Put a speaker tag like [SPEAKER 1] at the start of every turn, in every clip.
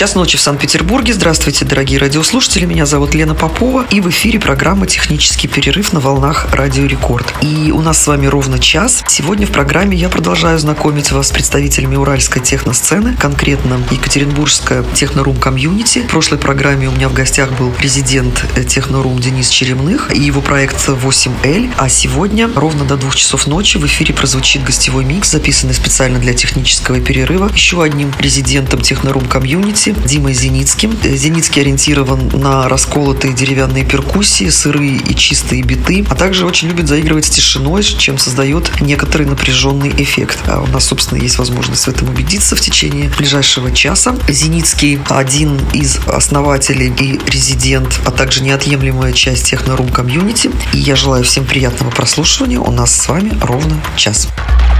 [SPEAKER 1] Час ночи в Санкт-Петербурге. Здравствуйте, дорогие радиослушатели. Меня зовут Лена Попова. И в эфире программа «Технический перерыв» на волнах Радио Рекорд. И у нас с вами ровно час. Сегодня в программе я продолжаю знакомить вас с представителями уральской техносцены, конкретно Екатеринбургская Techno Room комьюнити. В прошлой программе у меня в гостях был резидент Techno Room Денис Черемных и его проект 8L. А сегодня ровно до двух часов ночи в эфире прозвучит гостевой микс, записанный специально для технического перерыва. Еще одним резидентом Techno Room комьюнити Димой Зеницким. Зеницкий ориентирован на расколотые деревянные перкуссии, сырые и чистые биты, а также очень любит заигрывать с тишиной, чем создает некоторый напряженный эффект. А у нас, собственно, есть возможность в этом убедиться в течение ближайшего часа. Зеницкий один из основателей и резидент, а также неотъемлемая часть технорум комьюнити. И я желаю всем приятного прослушивания. У нас с вами ровно час.
[SPEAKER 2] Рекорд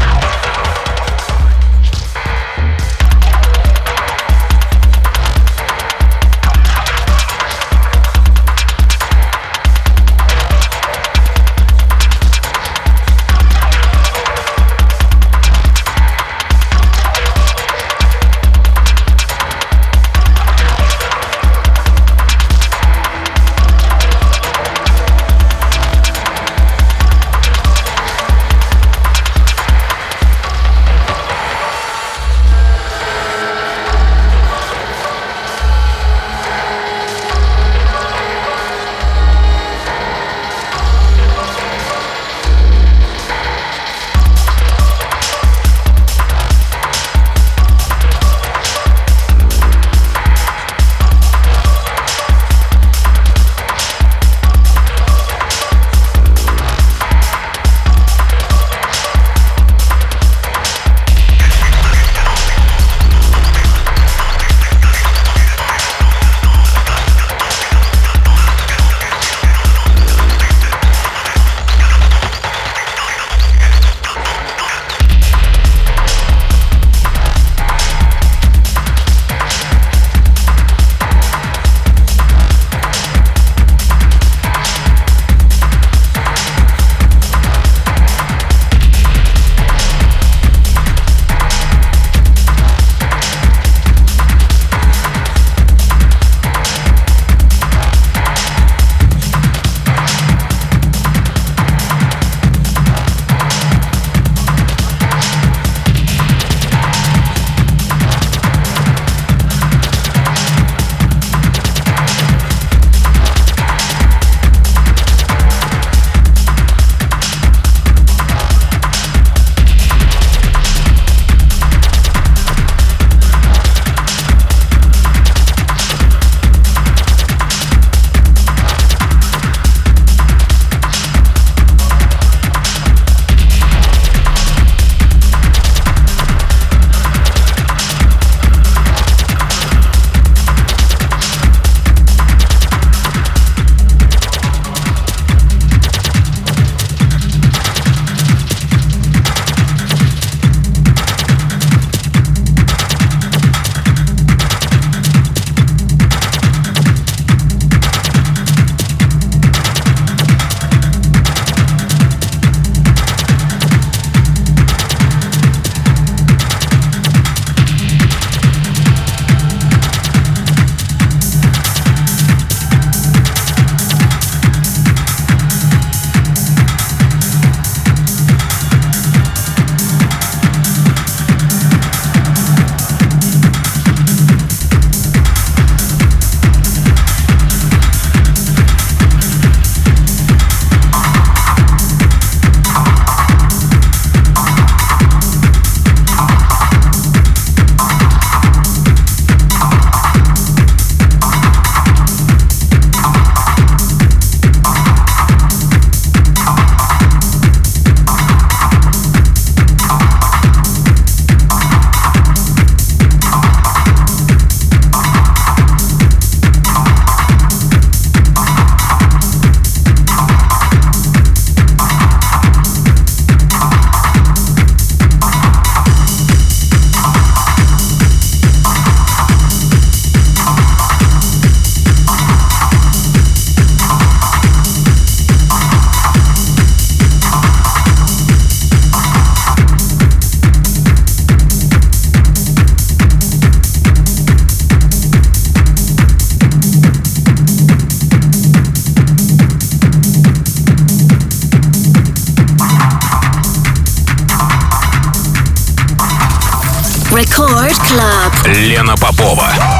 [SPEAKER 2] Попова.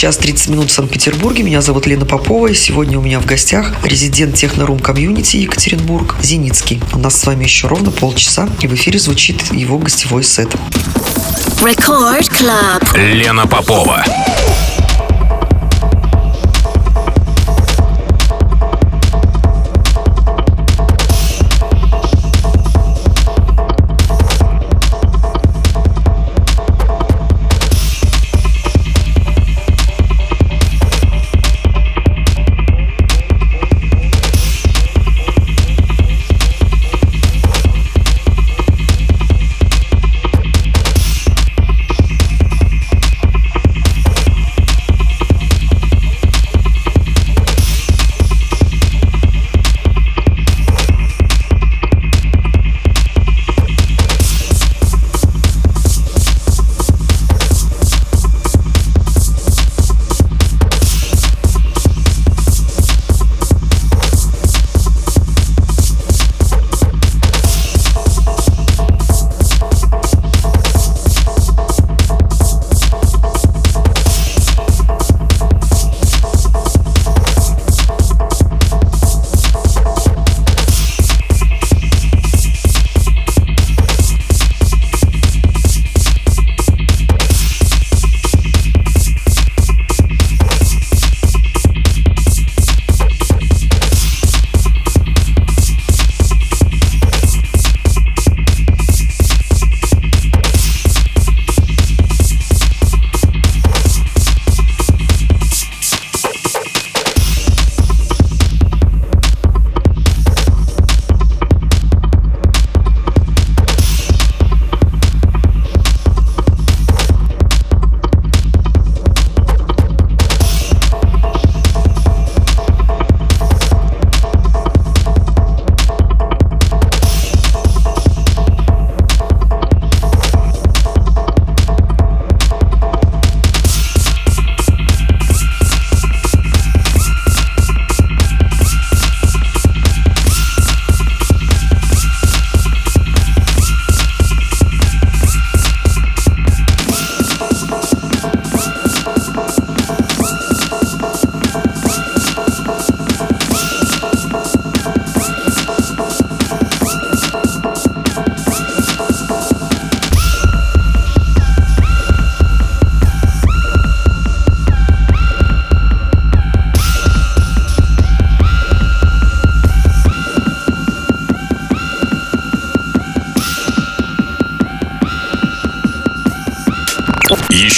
[SPEAKER 1] Час 30 минут в Санкт-Петербурге. Меня зовут Лена Попова. И сегодня у меня в гостях резидент Технорум комьюнити Екатеринбург Зеницкий. У нас с вами еще ровно полчаса, и в эфире звучит его гостевой сет.
[SPEAKER 2] Record Club. Лена Попова.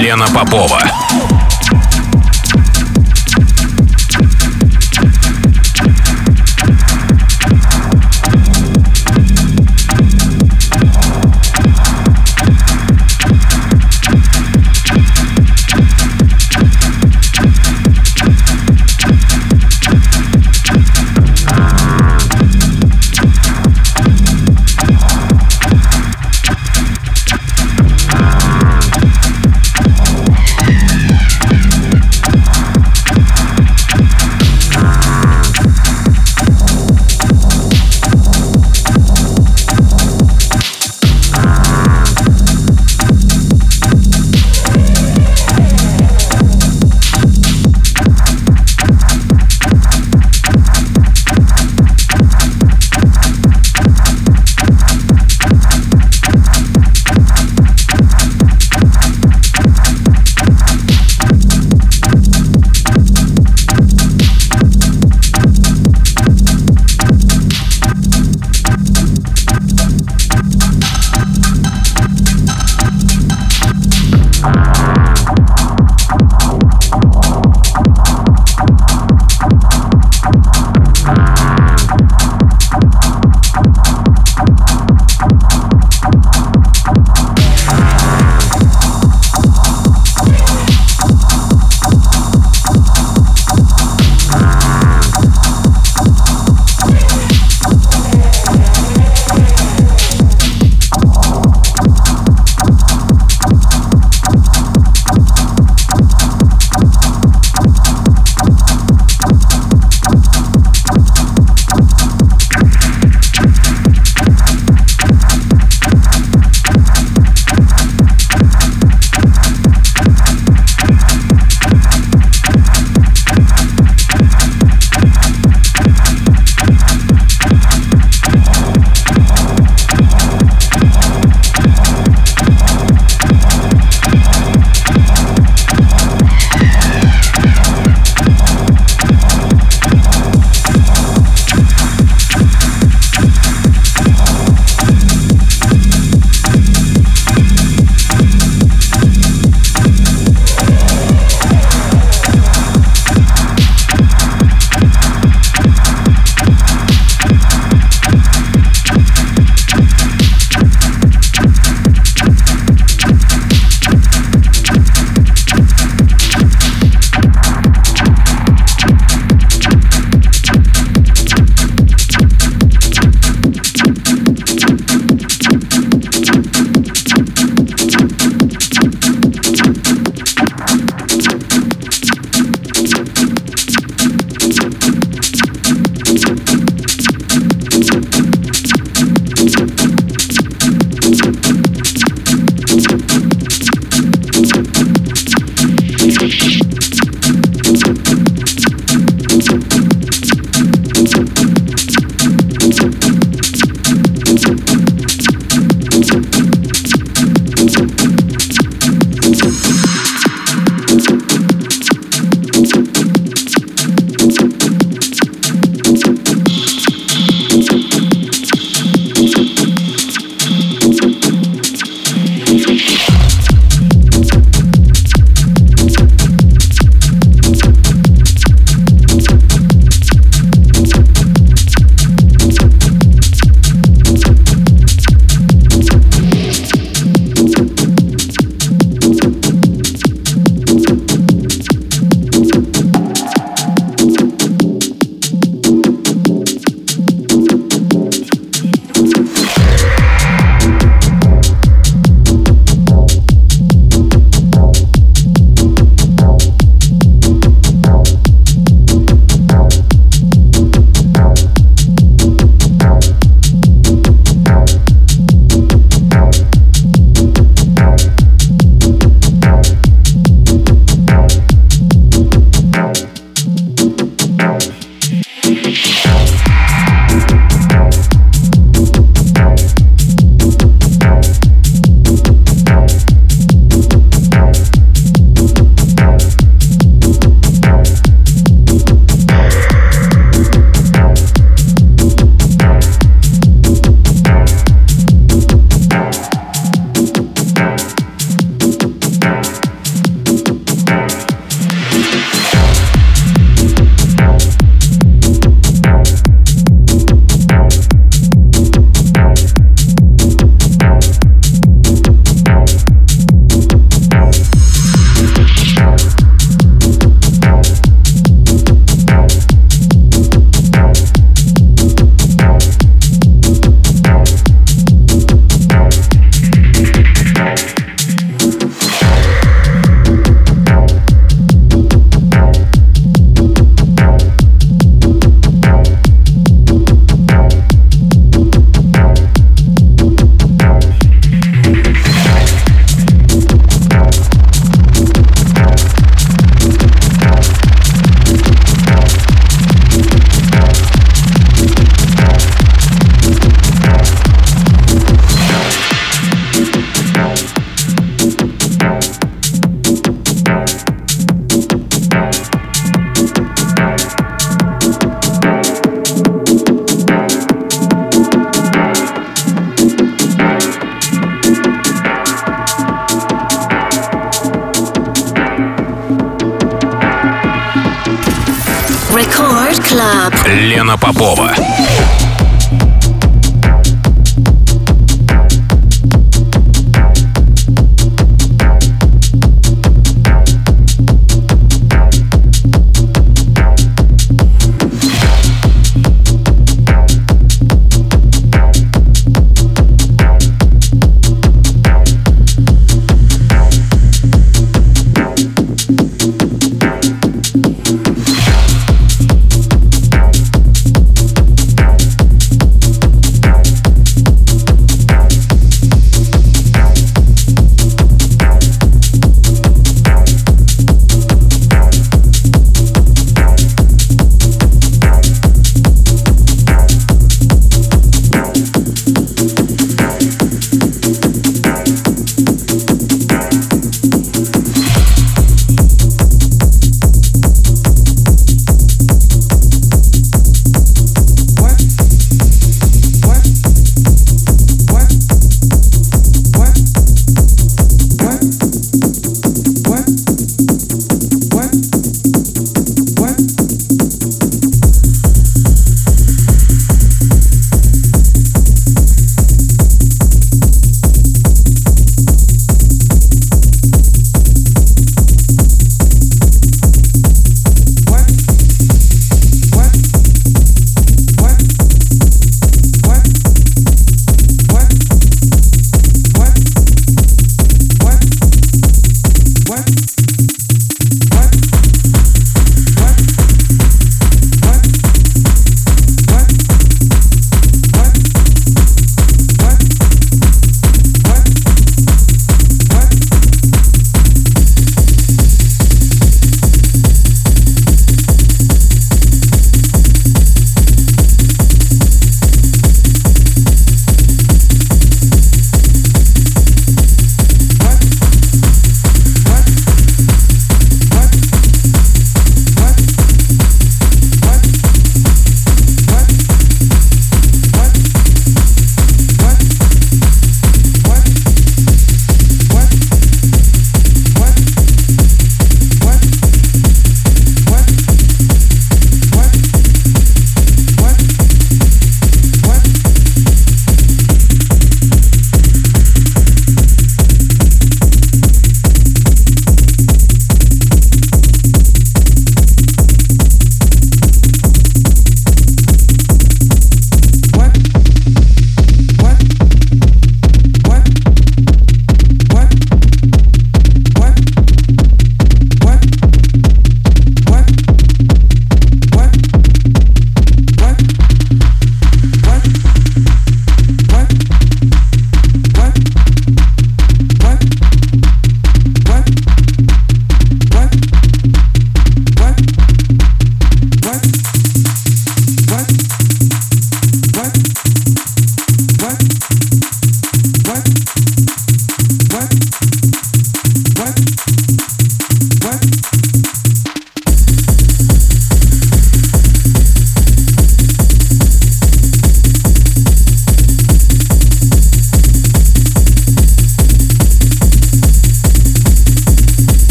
[SPEAKER 2] Лена Попова.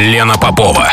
[SPEAKER 2] Лена Попова.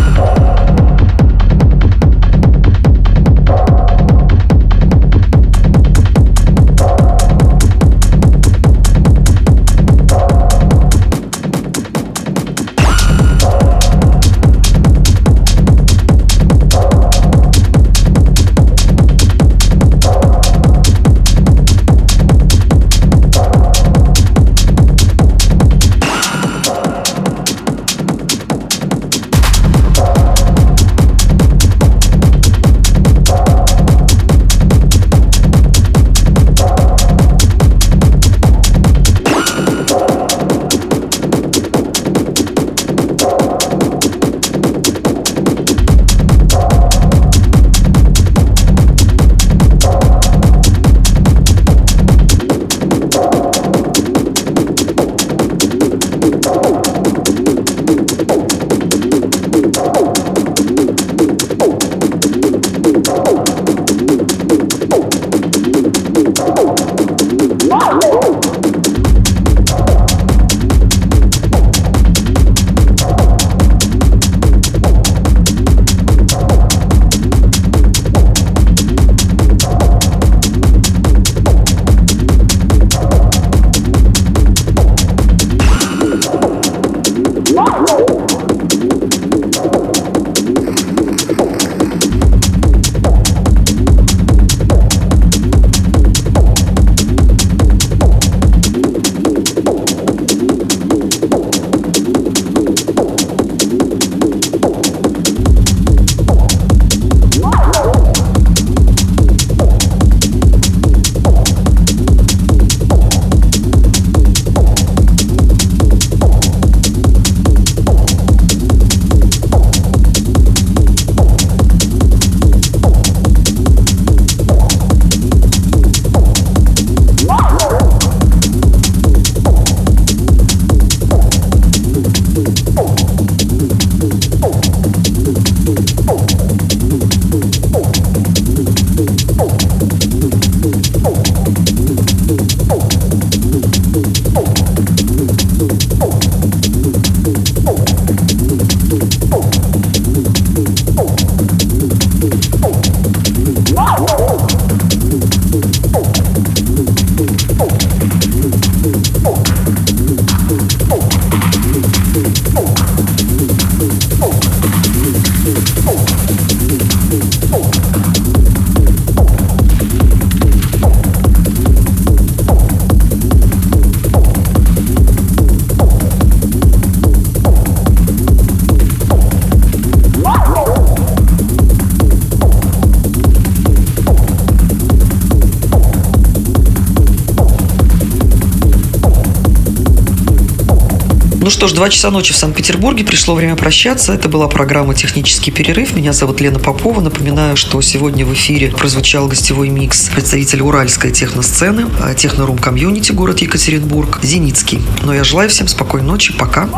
[SPEAKER 2] Oh.
[SPEAKER 1] Ну что ж, два часа ночи в Санкт-Петербурге. Пришло время прощаться. Это была программа «Технический перерыв». Меня зовут Лена Попова. Напоминаю, что сегодня в эфире прозвучал гостевой микс представителя уральской техносцены, э, технорум комьюнити, город Екатеринбург, Зеницкий. Но я желаю всем спокойной ночи. Пока.